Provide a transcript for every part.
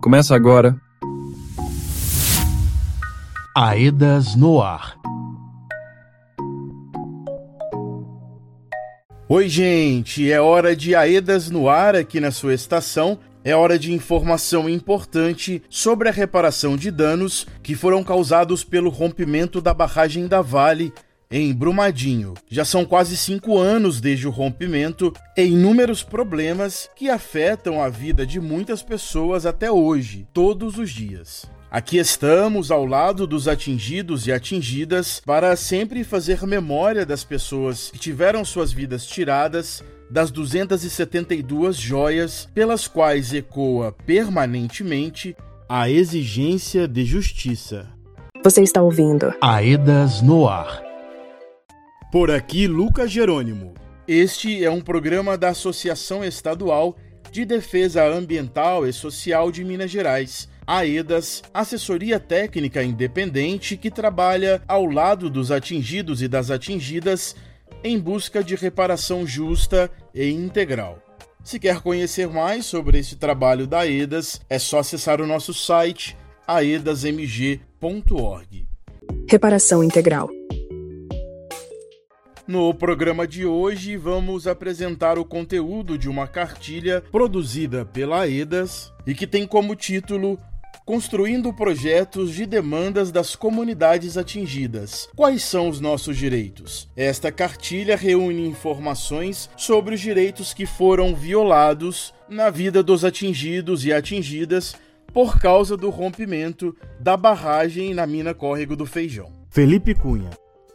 Começa agora. Aedas no ar. Oi, gente, é hora de Aedas no ar aqui na sua estação. É hora de informação importante sobre a reparação de danos que foram causados pelo rompimento da barragem da Vale em Brumadinho. Já são quase cinco anos desde o rompimento e inúmeros problemas que afetam a vida de muitas pessoas até hoje, todos os dias. Aqui estamos ao lado dos atingidos e atingidas para sempre fazer memória das pessoas que tiveram suas vidas tiradas das 272 joias pelas quais ecoa permanentemente a exigência de justiça. Você está ouvindo Aedas no ar. Por aqui, Lucas Jerônimo. Este é um programa da Associação Estadual de Defesa Ambiental e Social de Minas Gerais, AEDAS, assessoria técnica independente que trabalha ao lado dos atingidos e das atingidas em busca de reparação justa e integral. Se quer conhecer mais sobre esse trabalho da AEDAS, é só acessar o nosso site aedasmg.org. Reparação Integral no programa de hoje, vamos apresentar o conteúdo de uma cartilha produzida pela EDAS e que tem como título Construindo projetos de demandas das comunidades atingidas. Quais são os nossos direitos? Esta cartilha reúne informações sobre os direitos que foram violados na vida dos atingidos e atingidas por causa do rompimento da barragem na mina Córrego do Feijão. Felipe Cunha.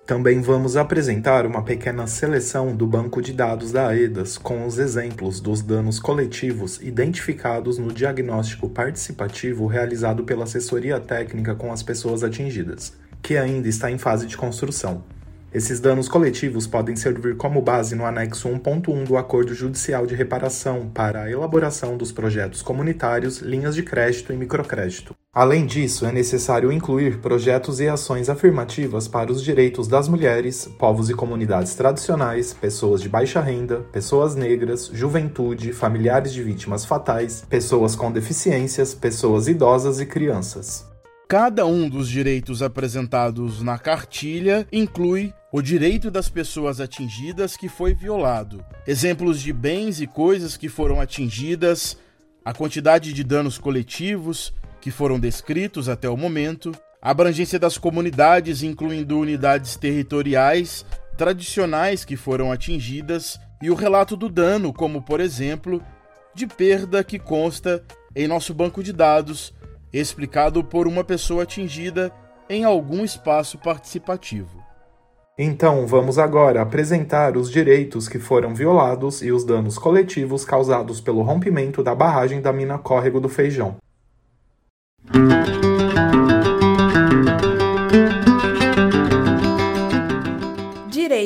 Também vamos apresentar uma pequena seleção do banco de dados da AEDAS com os exemplos dos danos coletivos identificados no diagnóstico participativo realizado pela assessoria técnica com as pessoas atingidas, que ainda está em fase de construção. Esses danos coletivos podem servir como base no anexo 1.1 do Acordo Judicial de Reparação para a elaboração dos projetos comunitários, linhas de crédito e microcrédito. Além disso, é necessário incluir projetos e ações afirmativas para os direitos das mulheres, povos e comunidades tradicionais, pessoas de baixa renda, pessoas negras, juventude, familiares de vítimas fatais, pessoas com deficiências, pessoas idosas e crianças. Cada um dos direitos apresentados na cartilha inclui o direito das pessoas atingidas que foi violado, exemplos de bens e coisas que foram atingidas, a quantidade de danos coletivos que foram descritos até o momento, a abrangência das comunidades, incluindo unidades territoriais tradicionais que foram atingidas, e o relato do dano, como por exemplo, de perda que consta em nosso banco de dados explicado por uma pessoa atingida em algum espaço participativo. Então, vamos agora apresentar os direitos que foram violados e os danos coletivos causados pelo rompimento da barragem da mina Córrego do Feijão.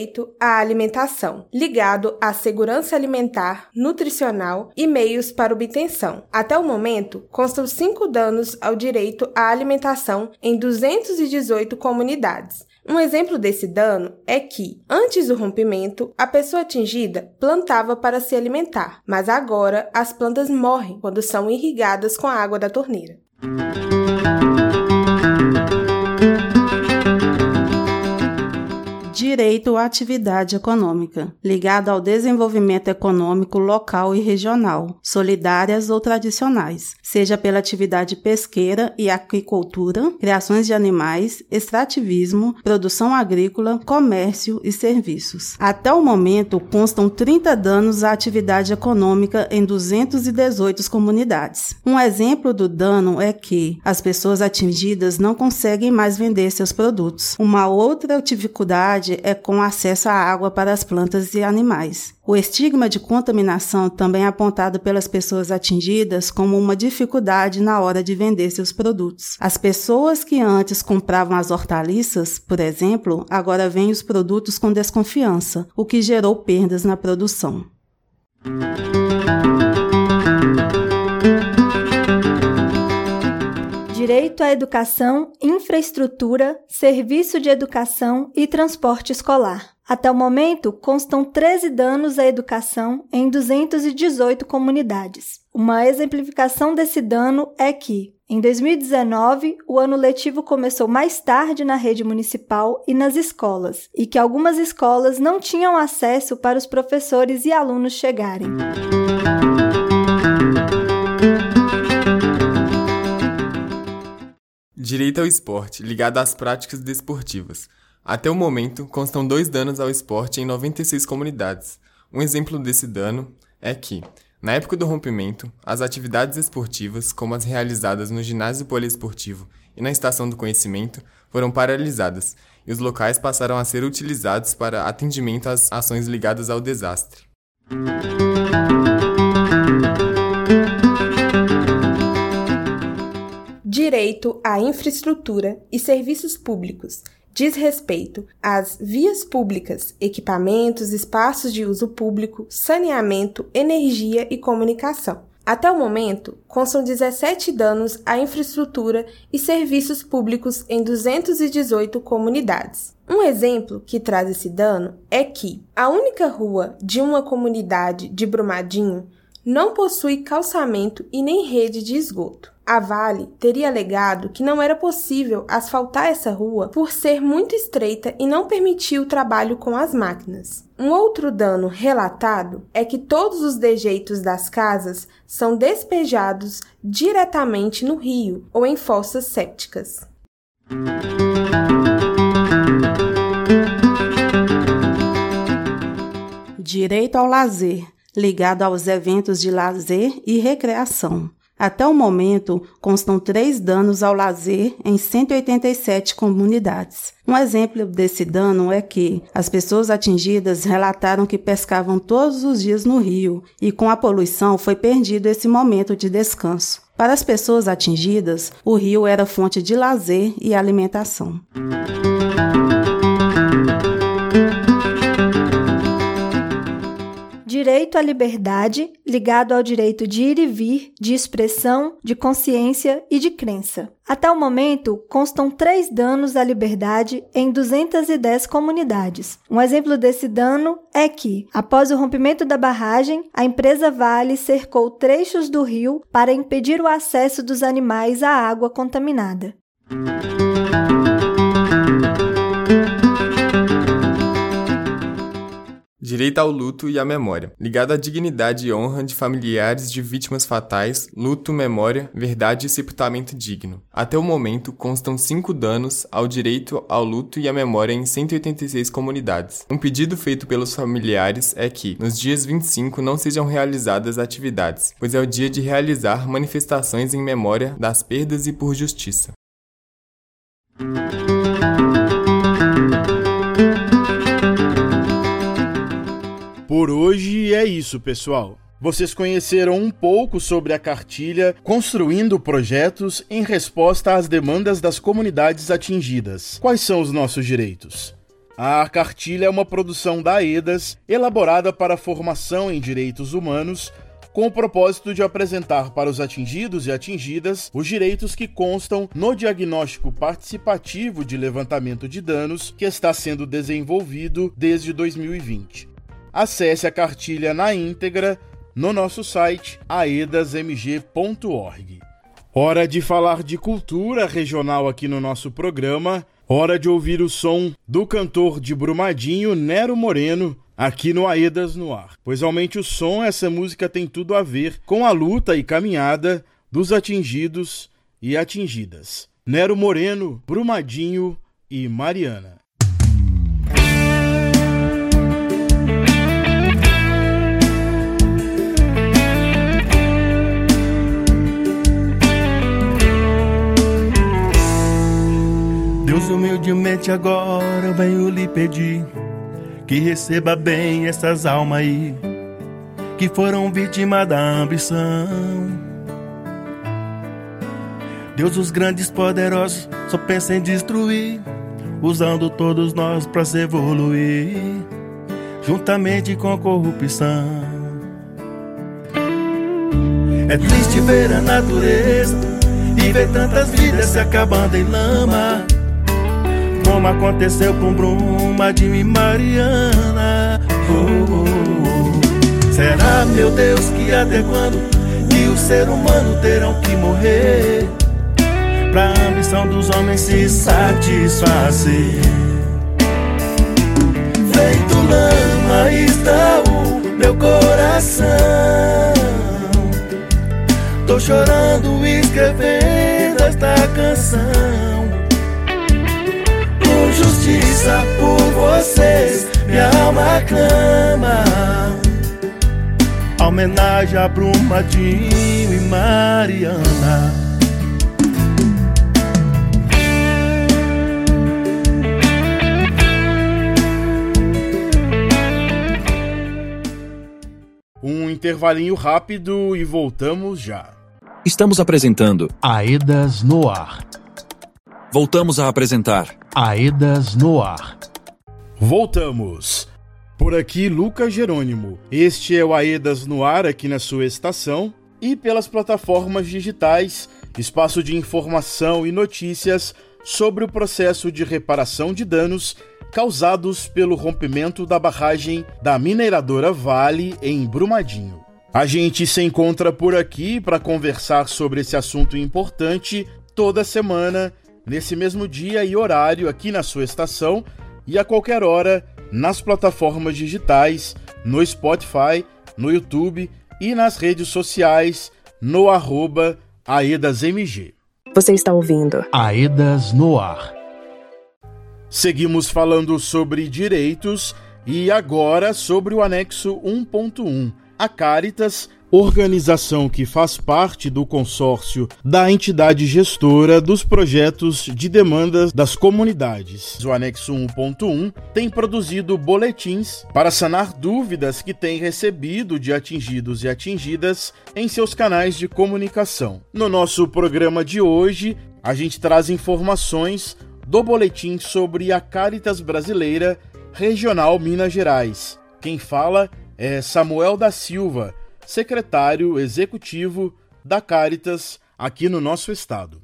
Direito à alimentação, ligado à segurança alimentar, nutricional e meios para obtenção. Até o momento, constam cinco danos ao direito à alimentação em 218 comunidades. Um exemplo desse dano é que, antes do rompimento, a pessoa atingida plantava para se alimentar, mas agora as plantas morrem quando são irrigadas com a água da torneira. Thank you. Direito à atividade econômica, ligado ao desenvolvimento econômico local e regional, solidárias ou tradicionais, seja pela atividade pesqueira e aquicultura, criações de animais, extrativismo, produção agrícola, comércio e serviços. Até o momento, constam 30 danos à atividade econômica em 218 comunidades. Um exemplo do dano é que as pessoas atingidas não conseguem mais vender seus produtos. Uma outra dificuldade é com acesso à água para as plantas e animais. O estigma de contaminação também é apontado pelas pessoas atingidas como uma dificuldade na hora de vender seus produtos. As pessoas que antes compravam as hortaliças, por exemplo, agora veem os produtos com desconfiança, o que gerou perdas na produção. Direito à educação, infraestrutura, serviço de educação e transporte escolar. Até o momento, constam 13 danos à educação em 218 comunidades. Uma exemplificação desse dano é que, em 2019, o ano letivo começou mais tarde na rede municipal e nas escolas, e que algumas escolas não tinham acesso para os professores e alunos chegarem. Direito ao esporte, ligado às práticas desportivas. Até o momento, constam dois danos ao esporte em 96 comunidades. Um exemplo desse dano é que, na época do rompimento, as atividades esportivas, como as realizadas no ginásio poliesportivo e na estação do conhecimento, foram paralisadas e os locais passaram a ser utilizados para atendimento às ações ligadas ao desastre. Direito à infraestrutura e serviços públicos diz respeito às vias públicas, equipamentos, espaços de uso público, saneamento, energia e comunicação. Até o momento, constam 17 danos à infraestrutura e serviços públicos em 218 comunidades. Um exemplo que traz esse dano é que a única rua de uma comunidade de Brumadinho não possui calçamento e nem rede de esgoto. A Vale teria alegado que não era possível asfaltar essa rua por ser muito estreita e não permitir o trabalho com as máquinas. Um outro dano relatado é que todos os dejeitos das casas são despejados diretamente no rio ou em fossas sépticas. Direito ao lazer, ligado aos eventos de lazer e recreação. Até o momento, constam três danos ao lazer em 187 comunidades. Um exemplo desse dano é que as pessoas atingidas relataram que pescavam todos os dias no rio e, com a poluição, foi perdido esse momento de descanso. Para as pessoas atingidas, o rio era fonte de lazer e alimentação. Direito à liberdade, ligado ao direito de ir e vir, de expressão, de consciência e de crença. Até o momento, constam três danos à liberdade em 210 comunidades. Um exemplo desse dano é que, após o rompimento da barragem, a empresa Vale cercou trechos do rio para impedir o acesso dos animais à água contaminada. Direito ao luto e à memória, ligado à dignidade e honra de familiares de vítimas fatais, luto, memória, verdade e sepultamento digno. Até o momento, constam cinco danos ao direito ao luto e à memória em 186 comunidades. Um pedido feito pelos familiares é que, nos dias 25, não sejam realizadas atividades, pois é o dia de realizar manifestações em memória das perdas e por justiça. Por hoje é isso, pessoal. Vocês conheceram um pouco sobre a cartilha Construindo Projetos em resposta às demandas das comunidades atingidas. Quais são os nossos direitos? A cartilha é uma produção da EDAS, elaborada para formação em direitos humanos, com o propósito de apresentar para os atingidos e atingidas os direitos que constam no diagnóstico participativo de levantamento de danos que está sendo desenvolvido desde 2020 acesse a cartilha na íntegra no nosso site aedasmg.org. Hora de falar de cultura regional aqui no nosso programa. Hora de ouvir o som do cantor de Brumadinho, Nero Moreno, aqui no Aedas no Ar. Pois aumente o som, essa música tem tudo a ver com a luta e caminhada dos atingidos e atingidas. Nero Moreno, Brumadinho e Mariana. Deus, humildemente agora eu venho lhe pedir que receba bem essas almas aí que foram vítimas da ambição. Deus, os grandes poderosos só pensam em destruir, usando todos nós para se evoluir, juntamente com a corrupção. É triste ver a natureza e ver tantas vidas se acabando em lama como aconteceu com Bruma de Mariana. Oh, oh, oh. Será, meu Deus, que até quando e o ser humano terão que morrer pra ambição dos homens se satisfazer. Feito lama está o meu coração. Tô chorando escrevendo esta canção. Justiça por vocês, minha alma clama. Homenagem a Brumadinho e Mariana. Um intervalinho rápido e voltamos já. Estamos apresentando Aedas no ar. Voltamos a apresentar Aedas no ar. Voltamos. Por aqui, Lucas Jerônimo. Este é o Aedas no ar aqui na sua estação e pelas plataformas digitais, espaço de informação e notícias sobre o processo de reparação de danos causados pelo rompimento da barragem da mineradora Vale em Brumadinho. A gente se encontra por aqui para conversar sobre esse assunto importante toda semana, nesse mesmo dia e horário aqui na sua estação e a qualquer hora nas plataformas digitais, no Spotify, no YouTube e nas redes sociais no arroba AedasMG. Você está ouvindo Aedas no ar. Seguimos falando sobre direitos e agora sobre o anexo 1.1. A Caritas, organização que faz parte do consórcio da entidade gestora dos projetos de demandas das comunidades. O anexo 1.1 tem produzido boletins para sanar dúvidas que tem recebido de atingidos e atingidas em seus canais de comunicação. No nosso programa de hoje, a gente traz informações do boletim sobre a Caritas Brasileira Regional Minas Gerais. Quem fala é Samuel da Silva, secretário executivo da Caritas aqui no nosso estado.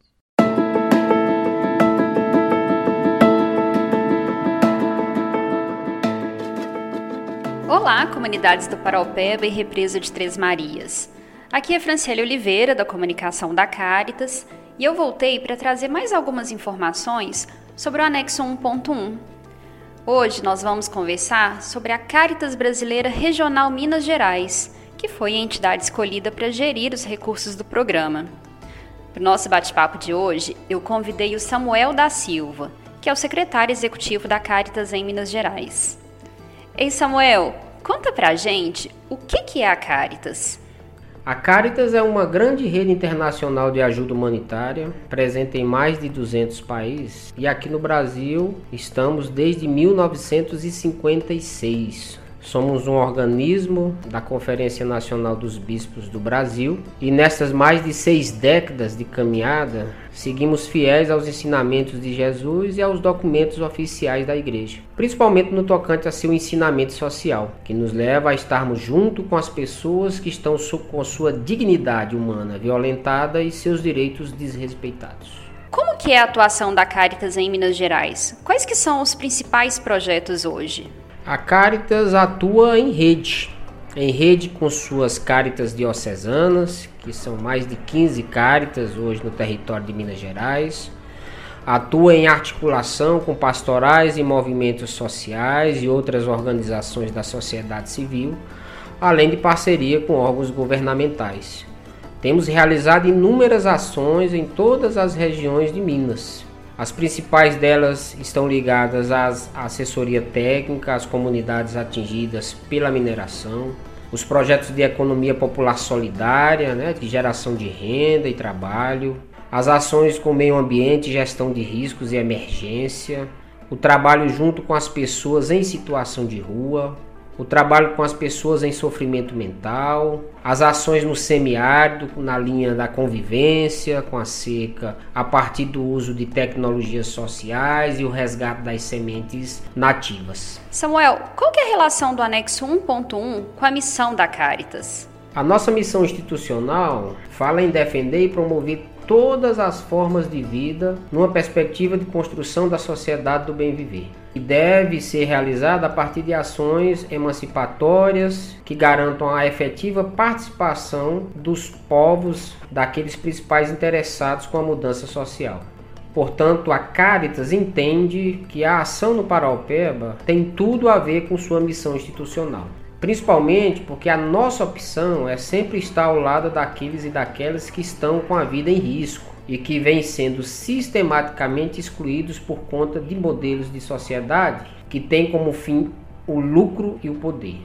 Olá, comunidades do Paraupeba e Represa de Três Marias. Aqui é Franciele Oliveira, da Comunicação da Caritas, e eu voltei para trazer mais algumas informações sobre o anexo 1.1. Hoje nós vamos conversar sobre a Caritas Brasileira Regional Minas Gerais, que foi a entidade escolhida para gerir os recursos do programa. Para o nosso bate-papo de hoje, eu convidei o Samuel da Silva, que é o secretário executivo da Caritas em Minas Gerais. Ei Samuel, conta pra gente o que, que é a Caritas. A Caritas é uma grande rede internacional de ajuda humanitária, presente em mais de 200 países, e aqui no Brasil estamos desde 1956. Somos um organismo da Conferência Nacional dos Bispos do Brasil e nessas mais de seis décadas de caminhada, seguimos fiéis aos ensinamentos de Jesus e aos documentos oficiais da Igreja, principalmente no tocante a seu ensinamento social, que nos leva a estarmos junto com as pessoas que estão com sua dignidade humana violentada e seus direitos desrespeitados. Como que é a atuação da Caritas em Minas Gerais? Quais que são os principais projetos hoje? A Caritas atua em rede, em rede com suas Caritas diocesanas, que são mais de 15 Caritas hoje no território de Minas Gerais. Atua em articulação com pastorais e movimentos sociais e outras organizações da sociedade civil, além de parceria com órgãos governamentais. Temos realizado inúmeras ações em todas as regiões de Minas, as principais delas estão ligadas à assessoria técnica às comunidades atingidas pela mineração, os projetos de economia popular solidária, né, de geração de renda e trabalho, as ações com meio ambiente, gestão de riscos e emergência, o trabalho junto com as pessoas em situação de rua, o trabalho com as pessoas em sofrimento mental, as ações no semiárido, na linha da convivência com a seca, a partir do uso de tecnologias sociais e o resgate das sementes nativas. Samuel, qual é a relação do anexo 1.1 com a missão da Caritas? A nossa missão institucional fala em defender e promover todas as formas de vida numa perspectiva de construção da sociedade do bem viver. E deve ser realizada a partir de ações emancipatórias que garantam a efetiva participação dos povos daqueles principais interessados com a mudança social. Portanto, a Caritas entende que a ação no Paraupeba tem tudo a ver com sua missão institucional. Principalmente porque a nossa opção é sempre estar ao lado daqueles e daquelas que estão com a vida em risco e que vêm sendo sistematicamente excluídos por conta de modelos de sociedade que têm como fim o lucro e o poder.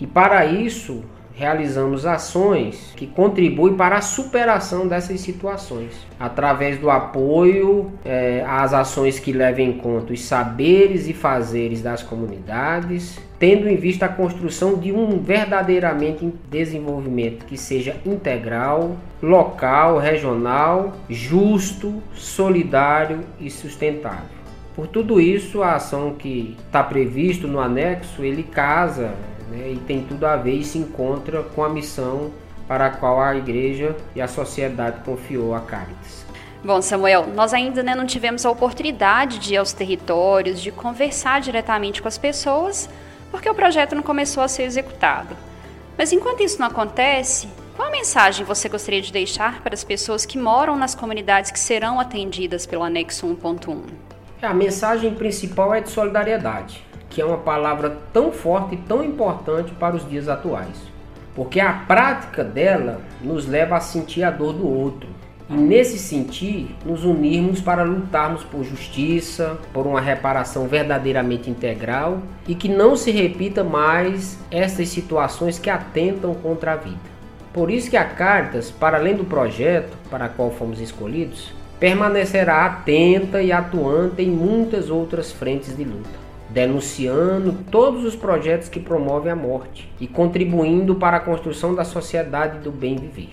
E para isso, realizamos ações que contribuem para a superação dessas situações, através do apoio é, às ações que levem em conta os saberes e fazeres das comunidades, tendo em vista a construção de um verdadeiramente desenvolvimento que seja integral, local, regional, justo, solidário e sustentável. Por tudo isso, a ação que está previsto no anexo, ele casa né, e tem tudo a ver e se encontra com a missão para a qual a igreja e a sociedade confiou a Caritas. Bom, Samuel, nós ainda né, não tivemos a oportunidade de ir aos territórios, de conversar diretamente com as pessoas, porque o projeto não começou a ser executado. Mas enquanto isso não acontece, qual a mensagem você gostaria de deixar para as pessoas que moram nas comunidades que serão atendidas pelo anexo 1.1? A mensagem principal é de solidariedade que é uma palavra tão forte e tão importante para os dias atuais, porque a prática dela nos leva a sentir a dor do outro. E nesse sentir, nos unirmos para lutarmos por justiça, por uma reparação verdadeiramente integral e que não se repita mais essas situações que atentam contra a vida. Por isso que a Cartas, para além do projeto para qual fomos escolhidos, permanecerá atenta e atuante em muitas outras frentes de luta denunciando todos os projetos que promovem a morte e contribuindo para a construção da sociedade do bem viver.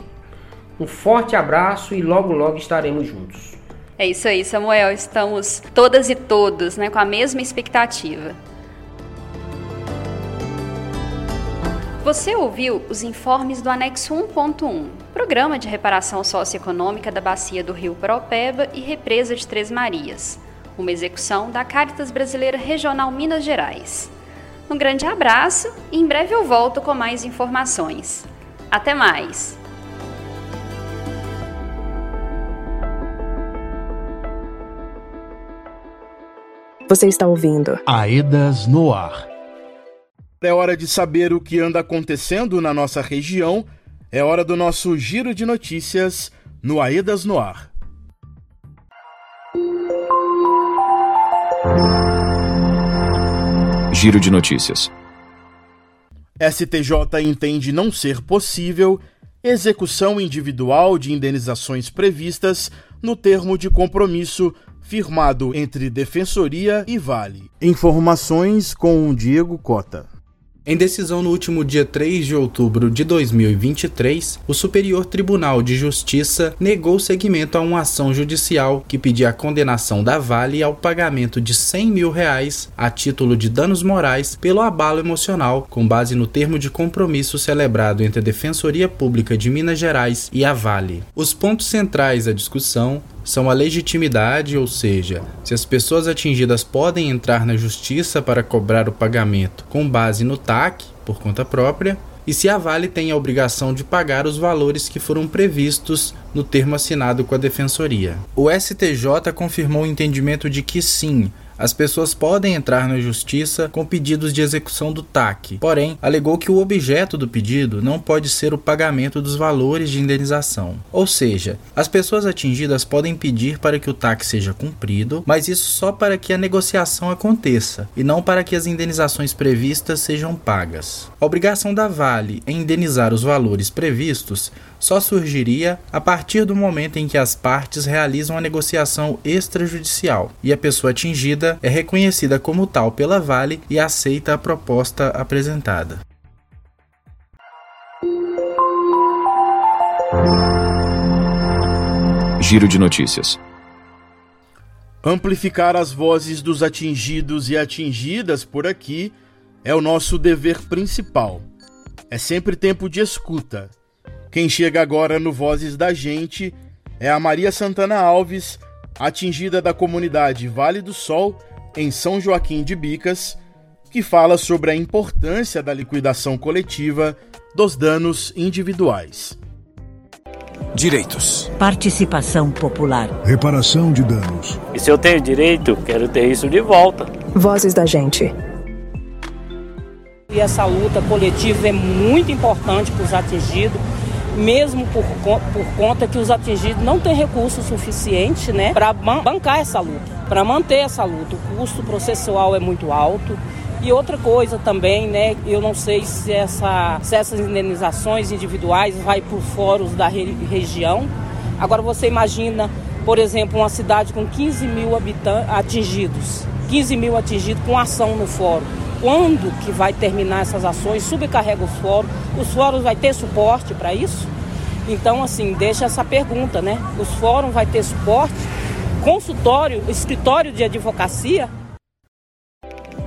Um forte abraço e logo logo estaremos juntos. É isso aí, Samuel. Estamos todas e todos né, com a mesma expectativa. Você ouviu os informes do Anexo 1.1, Programa de Reparação Socioeconômica da Bacia do Rio Paropeba e Represa de Três Marias uma execução da Caritas Brasileira Regional Minas Gerais. Um grande abraço e em breve eu volto com mais informações. Até mais! Você está ouvindo Aedas no Ar. É hora de saber o que anda acontecendo na nossa região. É hora do nosso giro de notícias no Aedas no Ar. Giro de notícias. STJ entende não ser possível execução individual de indenizações previstas no termo de compromisso firmado entre Defensoria e Vale. Informações com Diego Cota. Em decisão no último dia 3 de outubro de 2023, o Superior Tribunal de Justiça negou seguimento a uma ação judicial que pedia a condenação da Vale ao pagamento de 100 mil reais a título de danos morais pelo abalo emocional, com base no termo de compromisso celebrado entre a Defensoria Pública de Minas Gerais e a Vale. Os pontos centrais da discussão são a legitimidade, ou seja, se as pessoas atingidas podem entrar na justiça para cobrar o pagamento com base no TAC, por conta própria, e se a Vale tem a obrigação de pagar os valores que foram previstos no termo assinado com a Defensoria. O STJ confirmou o entendimento de que sim, as pessoas podem entrar na justiça com pedidos de execução do TAC, porém, alegou que o objeto do pedido não pode ser o pagamento dos valores de indenização. Ou seja, as pessoas atingidas podem pedir para que o TAC seja cumprido, mas isso só para que a negociação aconteça e não para que as indenizações previstas sejam pagas. A obrigação da Vale em indenizar os valores previstos só surgiria a partir do momento em que as partes realizam a negociação extrajudicial e a pessoa atingida é reconhecida como tal pela Vale e aceita a proposta apresentada. Giro de notícias. Amplificar as vozes dos atingidos e atingidas por aqui é o nosso dever principal. É sempre tempo de escuta quem chega agora no Vozes da Gente é a Maria Santana Alves, atingida da comunidade Vale do Sol, em São Joaquim de Bicas, que fala sobre a importância da liquidação coletiva dos danos individuais. Direitos. Participação popular. Reparação de danos. E se eu tenho direito, quero ter isso de volta. Vozes da gente. E essa luta coletiva é muito importante para os atingidos, mesmo por, por conta que os atingidos não têm recursos suficientes né, para bancar essa luta, para manter essa luta. O custo processual é muito alto. E outra coisa também, né, eu não sei se, essa, se essas indenizações individuais vai por fóruns da re, região. Agora você imagina, por exemplo, uma cidade com 15 mil habitantes atingidos, 15 mil atingidos com ação no fórum. Quando que vai terminar essas ações? Subcarrega os fóruns. Os fóruns vai ter suporte para isso? Então, assim, deixa essa pergunta, né? Os fóruns vai ter suporte? Consultório, escritório de advocacia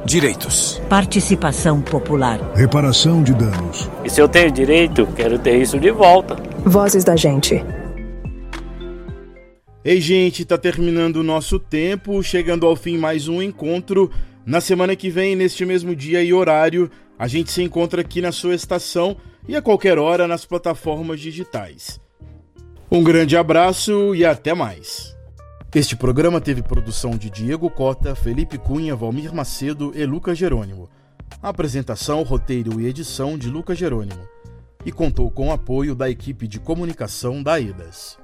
Direitos. Participação popular. Reparação de danos. E se eu tenho direito, quero ter isso de volta. Vozes da gente. Ei, gente, tá terminando o nosso tempo, chegando ao fim mais um encontro. Na semana que vem, neste mesmo dia e horário, a gente se encontra aqui na sua estação e a qualquer hora nas plataformas digitais. Um grande abraço e até mais. Este programa teve produção de Diego Cota, Felipe Cunha, Valmir Macedo e Lucas Jerônimo. apresentação, roteiro e edição de Lucas Jerônimo. E contou com o apoio da equipe de comunicação da EDAS.